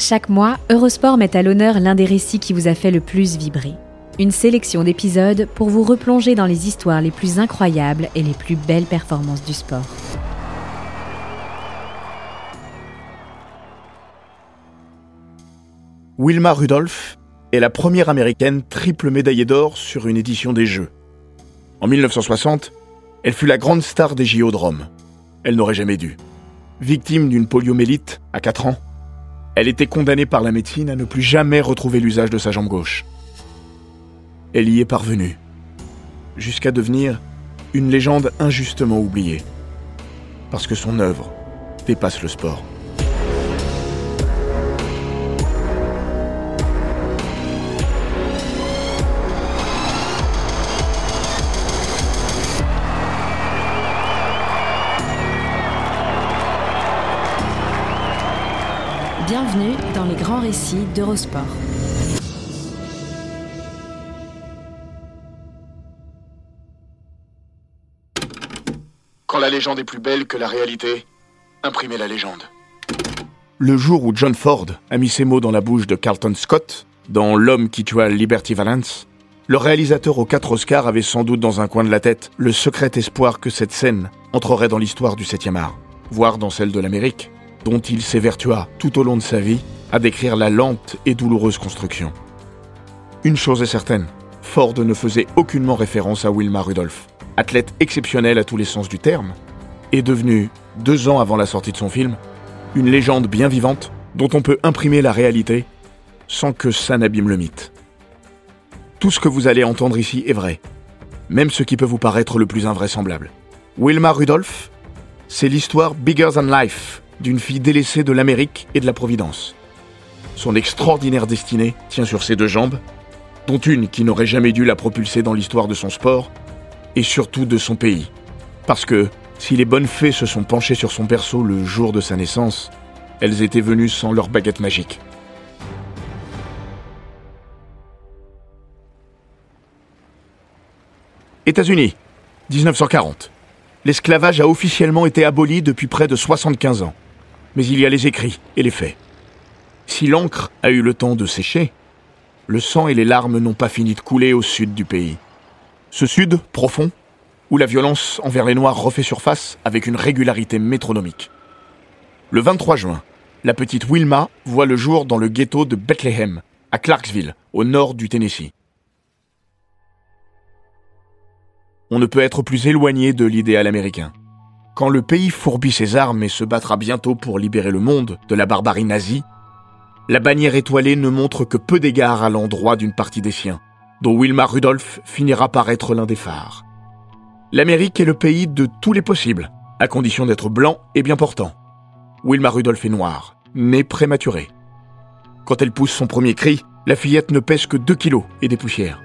Chaque mois, Eurosport met à l'honneur l'un des récits qui vous a fait le plus vibrer. Une sélection d'épisodes pour vous replonger dans les histoires les plus incroyables et les plus belles performances du sport. Wilma Rudolph est la première américaine triple médaillée d'or sur une édition des Jeux. En 1960, elle fut la grande star des JO de Rome. Elle n'aurait jamais dû. Victime d'une poliomélite à 4 ans, elle était condamnée par la médecine à ne plus jamais retrouver l'usage de sa jambe gauche. Elle y est parvenue, jusqu'à devenir une légende injustement oubliée, parce que son œuvre dépasse le sport. Bienvenue dans les grands récits d'Eurosport. Quand la légende est plus belle que la réalité, imprimez la légende. Le jour où John Ford a mis ces mots dans la bouche de Carlton Scott, dans L'homme qui tua Liberty Valance, le réalisateur aux quatre Oscars avait sans doute dans un coin de la tête le secret espoir que cette scène entrerait dans l'histoire du 7e art, voire dans celle de l'Amérique, dont il s'évertua tout au long de sa vie à décrire la lente et douloureuse construction. Une chose est certaine, Ford ne faisait aucunement référence à Wilma Rudolph, athlète exceptionnelle à tous les sens du terme, et devenue, deux ans avant la sortie de son film, une légende bien vivante dont on peut imprimer la réalité sans que ça n'abîme le mythe. Tout ce que vous allez entendre ici est vrai, même ce qui peut vous paraître le plus invraisemblable. Wilma Rudolph, c'est l'histoire bigger than life d'une fille délaissée de l'Amérique et de la Providence. Son extraordinaire destinée tient sur ses deux jambes, dont une qui n'aurait jamais dû la propulser dans l'histoire de son sport, et surtout de son pays. Parce que, si les bonnes fées se sont penchées sur son berceau le jour de sa naissance, elles étaient venues sans leur baguette magique. États-Unis, 1940. L'esclavage a officiellement été aboli depuis près de 75 ans. Mais il y a les écrits et les faits. Si l'encre a eu le temps de sécher, le sang et les larmes n'ont pas fini de couler au sud du pays. Ce sud profond, où la violence envers les Noirs refait surface avec une régularité métronomique. Le 23 juin, la petite Wilma voit le jour dans le ghetto de Bethlehem, à Clarksville, au nord du Tennessee. On ne peut être plus éloigné de l'idéal américain. Quand le pays fourbit ses armes et se battra bientôt pour libérer le monde de la barbarie nazie, la bannière étoilée ne montre que peu d'égards à l'endroit d'une partie des siens, dont Wilma Rudolph finira par être l'un des phares. L'Amérique est le pays de tous les possibles, à condition d'être blanc et bien portant. Wilma Rudolph est noire, née prématurée. Quand elle pousse son premier cri, la fillette ne pèse que 2 kilos et des poussières.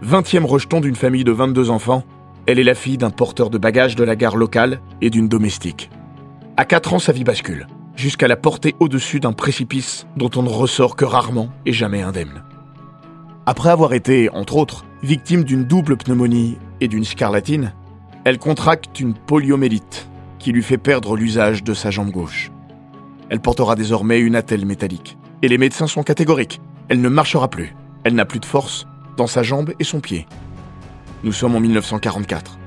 Vingtième rejeton d'une famille de 22 enfants, elle est la fille d'un porteur de bagages de la gare locale et d'une domestique. À 4 ans, sa vie bascule, jusqu'à la porter au-dessus d'un précipice dont on ne ressort que rarement et jamais indemne. Après avoir été, entre autres, victime d'une double pneumonie et d'une scarlatine, elle contracte une poliomélite qui lui fait perdre l'usage de sa jambe gauche. Elle portera désormais une attelle métallique. Et les médecins sont catégoriques. Elle ne marchera plus. Elle n'a plus de force dans sa jambe et son pied. Nous sommes en 1944.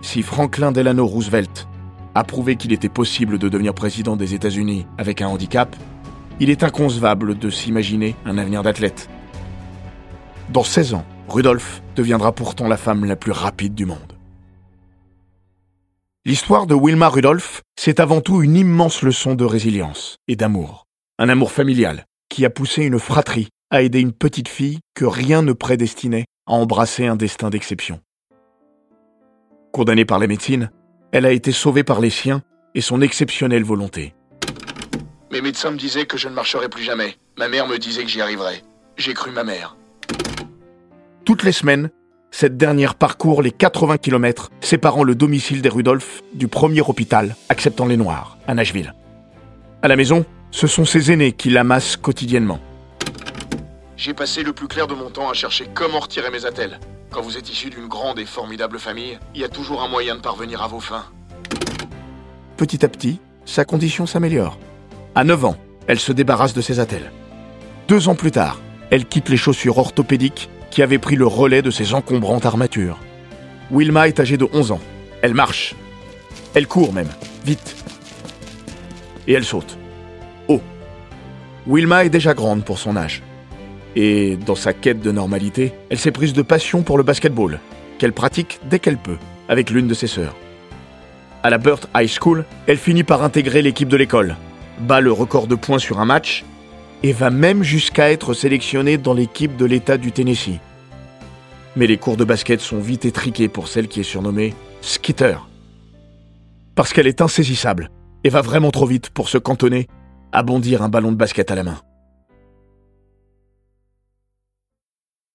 Si Franklin Delano Roosevelt a prouvé qu'il était possible de devenir président des États-Unis avec un handicap, il est inconcevable de s'imaginer un avenir d'athlète. Dans 16 ans, Rudolph deviendra pourtant la femme la plus rapide du monde. L'histoire de Wilma Rudolph, c'est avant tout une immense leçon de résilience et d'amour. Un amour familial qui a poussé une fratrie à aider une petite fille que rien ne prédestinait à embrasser un destin d'exception. Condamnée par la médecine, elle a été sauvée par les siens et son exceptionnelle volonté. Mes médecins me disaient que je ne marcherais plus jamais. Ma mère me disait que j'y arriverais. J'ai cru ma mère. Toutes les semaines, cette dernière parcourt les 80 km séparant le domicile des Rudolph du premier hôpital acceptant les Noirs, à Nashville. À la maison, ce sont ses aînés qui l'amassent quotidiennement. J'ai passé le plus clair de mon temps à chercher comment retirer mes attelles. Quand vous êtes issu d'une grande et formidable famille, il y a toujours un moyen de parvenir à vos fins. Petit à petit, sa condition s'améliore. À 9 ans, elle se débarrasse de ses attelles. Deux ans plus tard, elle quitte les chaussures orthopédiques qui avaient pris le relais de ses encombrantes armatures. Wilma est âgée de 11 ans. Elle marche. Elle court même, vite. Et elle saute. Haut. Wilma est déjà grande pour son âge. Et dans sa quête de normalité, elle s'est prise de passion pour le basketball, qu'elle pratique dès qu'elle peut, avec l'une de ses sœurs. À la Burt High School, elle finit par intégrer l'équipe de l'école, bat le record de points sur un match et va même jusqu'à être sélectionnée dans l'équipe de l'État du Tennessee. Mais les cours de basket sont vite étriqués pour celle qui est surnommée Skitter. Parce qu'elle est insaisissable et va vraiment trop vite pour se cantonner à bondir un ballon de basket à la main.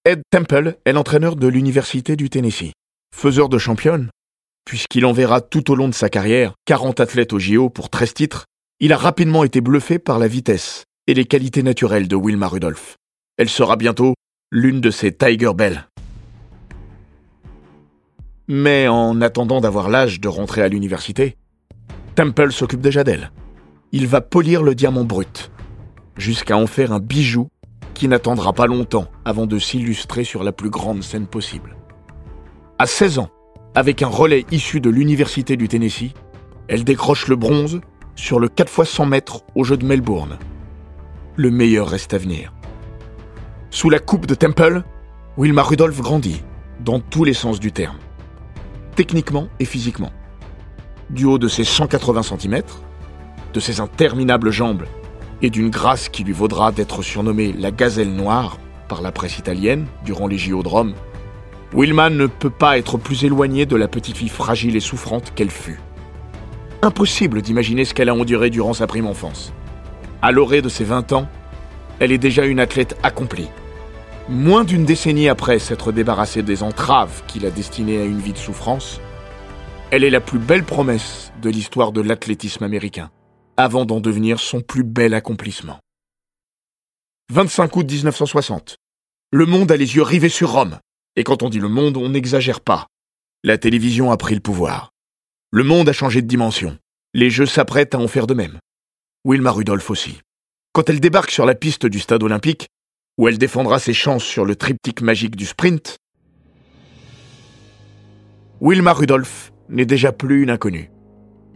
Ed Temple est l'entraîneur de l'Université du Tennessee. Faiseur de championne, puisqu'il enverra tout au long de sa carrière 40 athlètes au JO pour 13 titres, il a rapidement été bluffé par la vitesse et les qualités naturelles de Wilma Rudolph. Elle sera bientôt l'une de ses Tiger Bell. Mais en attendant d'avoir l'âge de rentrer à l'université, Temple s'occupe déjà d'elle. Il va polir le diamant brut, jusqu'à en faire un bijou qui n'attendra pas longtemps avant de s'illustrer sur la plus grande scène possible. À 16 ans, avec un relais issu de l'Université du Tennessee, elle décroche le bronze sur le 4 x 100 mètres au jeu de Melbourne. Le meilleur reste à venir. Sous la coupe de Temple, Wilma Rudolph grandit, dans tous les sens du terme, techniquement et physiquement. Du haut de ses 180 cm, de ses interminables jambes et d'une grâce qui lui vaudra d'être surnommée la gazelle noire par la presse italienne durant les JO de ne peut pas être plus éloignée de la petite fille fragile et souffrante qu'elle fut. Impossible d'imaginer ce qu'elle a enduré durant sa prime enfance. À l'orée de ses 20 ans, elle est déjà une athlète accomplie. Moins d'une décennie après s'être débarrassée des entraves qui la destinaient à une vie de souffrance, elle est la plus belle promesse de l'histoire de l'athlétisme américain, avant d'en devenir son plus bel accomplissement. 25 août 1960. Le monde a les yeux rivés sur Rome. Et quand on dit le monde, on n'exagère pas. La télévision a pris le pouvoir. Le monde a changé de dimension. Les Jeux s'apprêtent à en faire de même. Wilma Rudolph aussi. Quand elle débarque sur la piste du stade olympique, où elle défendra ses chances sur le triptyque magique du sprint, Wilma Rudolph n'est déjà plus une inconnue.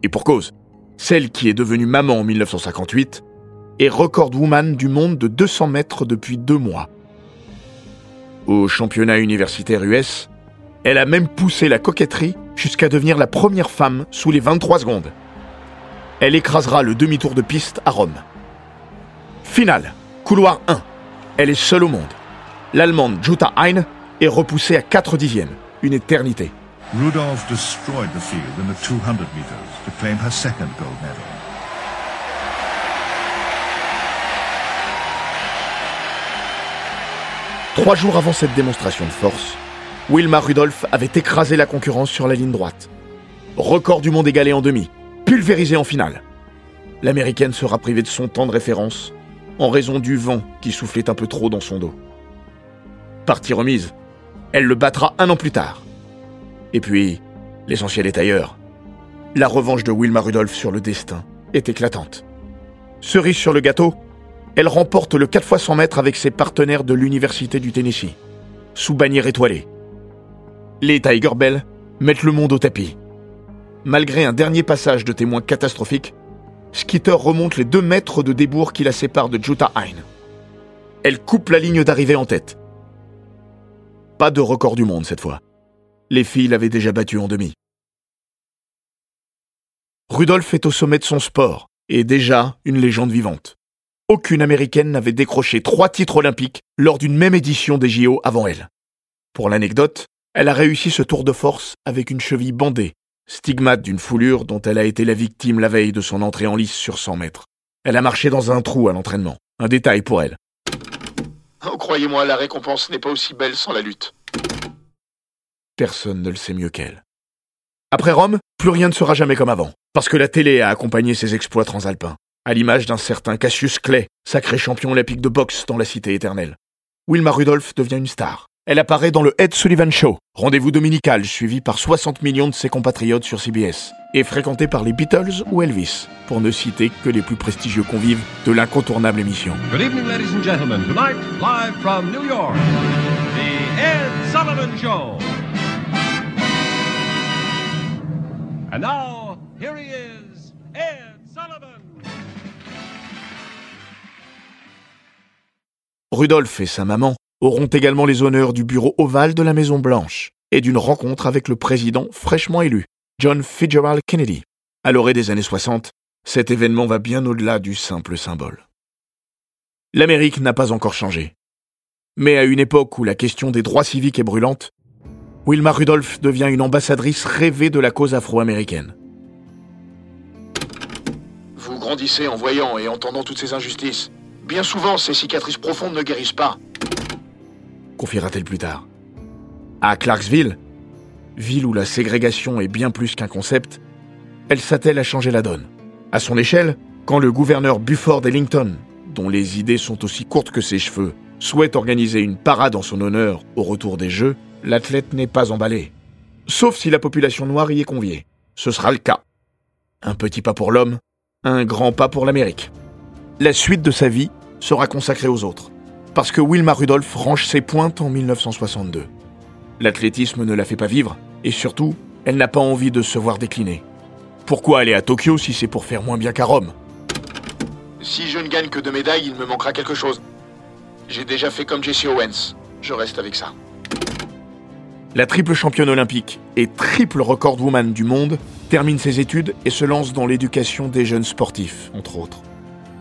Et pour cause, celle qui est devenue maman en 1958 est recordwoman du monde de 200 mètres depuis deux mois. Au championnat universitaire US, elle a même poussé la coquetterie jusqu'à devenir la première femme sous les 23 secondes. Elle écrasera le demi-tour de piste à Rome. Finale, couloir 1. Elle est seule au monde. L'Allemande Jutta Hein est repoussée à 4 dixièmes, une éternité. Rudolph destroyed the field in the 200 meters to claim her second gold medal. Trois jours avant cette démonstration de force, Wilma Rudolph avait écrasé la concurrence sur la ligne droite. Record du monde égalé en demi, pulvérisé en finale. L'américaine sera privée de son temps de référence en raison du vent qui soufflait un peu trop dans son dos. Partie remise, elle le battra un an plus tard. Et puis, l'essentiel est ailleurs. La revanche de Wilma Rudolph sur le destin est éclatante. Cerise sur le gâteau, elle remporte le 4 x 100 mètres avec ses partenaires de l'Université du Tennessee, sous bannière étoilée. Les Tiger Bell mettent le monde au tapis. Malgré un dernier passage de témoins catastrophique, Skitter remonte les 2 mètres de débours qui la séparent de Jutta Hein. Elle coupe la ligne d'arrivée en tête. Pas de record du monde cette fois. Les filles l'avaient déjà battue en demi. Rudolph est au sommet de son sport et déjà une légende vivante. Aucune américaine n'avait décroché trois titres olympiques lors d'une même édition des JO avant elle. Pour l'anecdote, elle a réussi ce tour de force avec une cheville bandée, stigmate d'une foulure dont elle a été la victime la veille de son entrée en lice sur 100 mètres. Elle a marché dans un trou à l'entraînement. Un détail pour elle. Oh, croyez-moi, la récompense n'est pas aussi belle sans la lutte. Personne ne le sait mieux qu'elle. Après Rome, plus rien ne sera jamais comme avant, parce que la télé a accompagné ses exploits transalpins, à l'image d'un certain Cassius Clay, sacré champion olympique de boxe dans la cité éternelle. Wilma Rudolph devient une star, Elle apparaît dans le Ed Sullivan Show, rendez-vous dominical suivi par 60 millions de ses compatriotes sur CBS, et fréquentée par les Beatles ou Elvis, pour ne citer que les plus prestigieux convives de l'incontournable émission. Good evening, ladies and gentlemen. Tonight, live from New York, The Ed Sullivan Show. And now, here he is, Ed Sullivan. Rudolph et sa maman auront également les honneurs du bureau ovale de la Maison Blanche et d'une rencontre avec le président fraîchement élu, John Fitzgerald Kennedy. À l'orée des années 60, cet événement va bien au-delà du simple symbole. L'Amérique n'a pas encore changé. Mais à une époque où la question des droits civiques est brûlante, Wilma Rudolph devient une ambassadrice rêvée de la cause afro-américaine. Vous grandissez en voyant et entendant toutes ces injustices. Bien souvent, ces cicatrices profondes ne guérissent pas. confiera-t-elle plus tard. À Clarksville, ville où la ségrégation est bien plus qu'un concept, elle s'attelle à changer la donne. À son échelle, quand le gouverneur Buford Ellington, dont les idées sont aussi courtes que ses cheveux, souhaite organiser une parade en son honneur au retour des Jeux, l'athlète n'est pas emballé. Sauf si la population noire y est conviée. Ce sera le cas. Un petit pas pour l'homme, un grand pas pour l'Amérique. La suite de sa vie sera consacrée aux autres parce que Wilma Rudolph range ses pointes en 1962. L'athlétisme ne la fait pas vivre, et surtout, elle n'a pas envie de se voir décliner. Pourquoi aller à Tokyo si c'est pour faire moins bien qu'à Rome? Si je ne gagne que deux médailles, il me manquera quelque chose. J'ai déjà fait comme Jesse Owens. Je reste avec ça. La triple championne olympique et triple recordwoman du monde termine ses études et se lance dans l'éducation des jeunes sportifs, entre autres.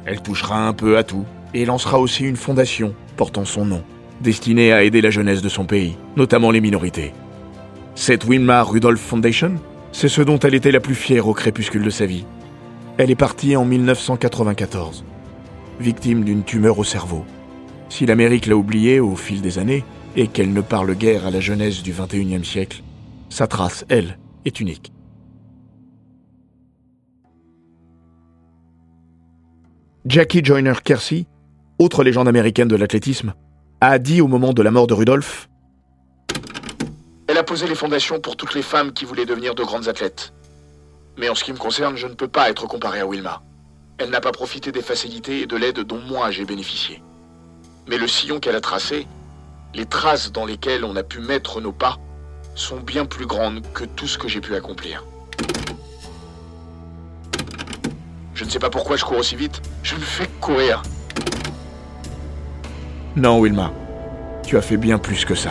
Elle touchera un peu à tout et lancera aussi une fondation portant son nom, destinée à aider la jeunesse de son pays, notamment les minorités. Cette Wilma Rudolph Foundation, c'est ce dont elle était la plus fière au crépuscule de sa vie. Elle est partie en 1994, victime d'une tumeur au cerveau. Si l'Amérique l'a oubliée au fil des années, et qu'elle ne parle guère à la jeunesse du XXIe siècle, sa trace, elle, est unique. Jackie Joyner Kersey, autre légende américaine de l'athlétisme, a dit au moment de la mort de Rudolph Elle a posé les fondations pour toutes les femmes qui voulaient devenir de grandes athlètes. Mais en ce qui me concerne, je ne peux pas être comparé à Wilma. Elle n'a pas profité des facilités et de l'aide dont moi j'ai bénéficié. Mais le sillon qu'elle a tracé, les traces dans lesquelles on a pu mettre nos pas, sont bien plus grandes que tout ce que j'ai pu accomplir. Je ne sais pas pourquoi je cours aussi vite, je ne fais que courir. Non, Wilma, tu as fait bien plus que ça.